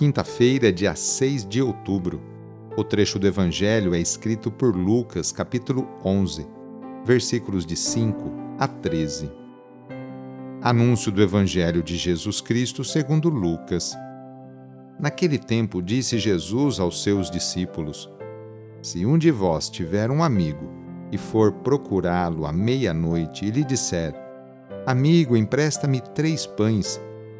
quinta-feira, dia 6 de outubro. O trecho do Evangelho é escrito por Lucas, capítulo 11, versículos de 5 a 13. Anúncio do Evangelho de Jesus Cristo segundo Lucas. Naquele tempo disse Jesus aos seus discípulos: Se um de vós tiver um amigo e for procurá-lo à meia-noite e lhe disser: Amigo, empresta-me três pães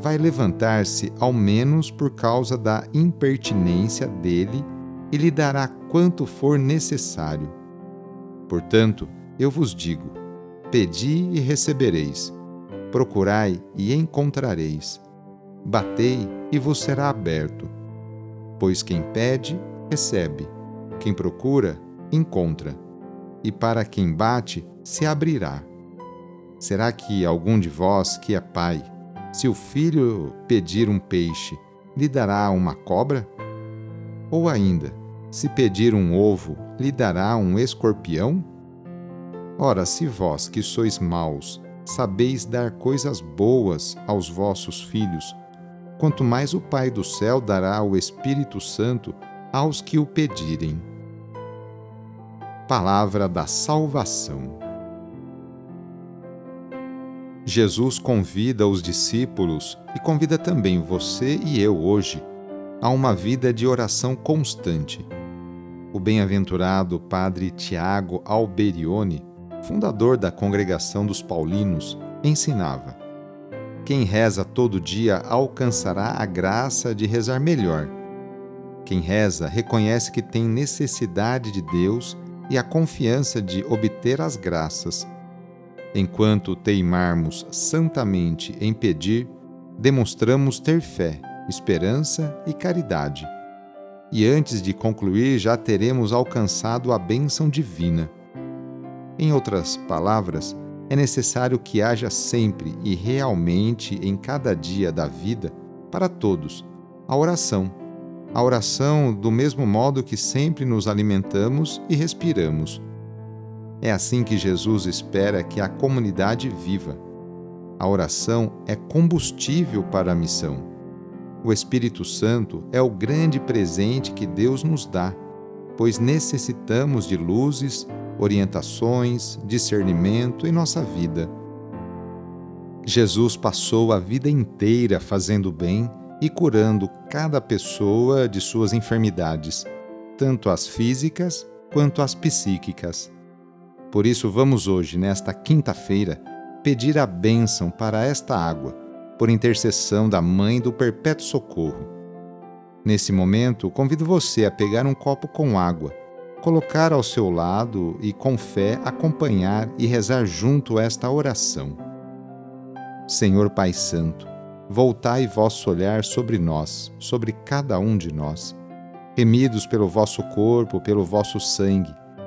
vai levantar-se ao menos por causa da impertinência dele e lhe dará quanto for necessário. Portanto, eu vos digo: pedi e recebereis, procurai e encontrareis, batei e vos será aberto. Pois quem pede, recebe, quem procura, encontra, e para quem bate, se abrirá. Será que algum de vós que é pai, se o filho pedir um peixe, lhe dará uma cobra? Ou ainda, se pedir um ovo, lhe dará um escorpião? Ora, se vós, que sois maus, sabeis dar coisas boas aos vossos filhos, quanto mais o Pai do céu dará o Espírito Santo aos que o pedirem. Palavra da Salvação. Jesus convida os discípulos e convida também você e eu hoje a uma vida de oração constante. O bem-aventurado Padre Tiago Alberione, fundador da Congregação dos Paulinos, ensinava: Quem reza todo dia alcançará a graça de rezar melhor. Quem reza reconhece que tem necessidade de Deus e a confiança de obter as graças Enquanto teimarmos santamente em pedir, demonstramos ter fé, esperança e caridade. E antes de concluir, já teremos alcançado a bênção divina. Em outras palavras, é necessário que haja sempre e realmente em cada dia da vida, para todos, a oração. A oração do mesmo modo que sempre nos alimentamos e respiramos é assim que Jesus espera que a comunidade viva. A oração é combustível para a missão. O Espírito Santo é o grande presente que Deus nos dá, pois necessitamos de luzes, orientações, discernimento em nossa vida. Jesus passou a vida inteira fazendo bem e curando cada pessoa de suas enfermidades, tanto as físicas quanto as psíquicas. Por isso, vamos hoje, nesta quinta-feira, pedir a bênção para esta água, por intercessão da Mãe do Perpétuo Socorro. Nesse momento, convido você a pegar um copo com água, colocar ao seu lado e, com fé, acompanhar e rezar junto esta oração. Senhor Pai Santo, voltai vosso olhar sobre nós, sobre cada um de nós, remidos pelo vosso corpo, pelo vosso sangue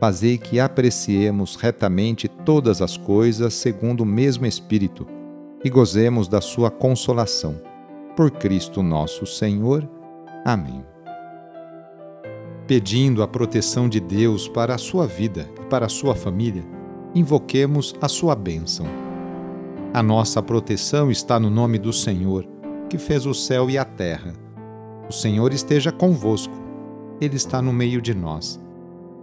fazei que apreciemos retamente todas as coisas segundo o mesmo Espírito e gozemos da sua consolação. Por Cristo nosso Senhor. Amém. Pedindo a proteção de Deus para a sua vida e para a sua família, invoquemos a sua bênção. A nossa proteção está no nome do Senhor, que fez o céu e a terra. O Senhor esteja convosco, Ele está no meio de nós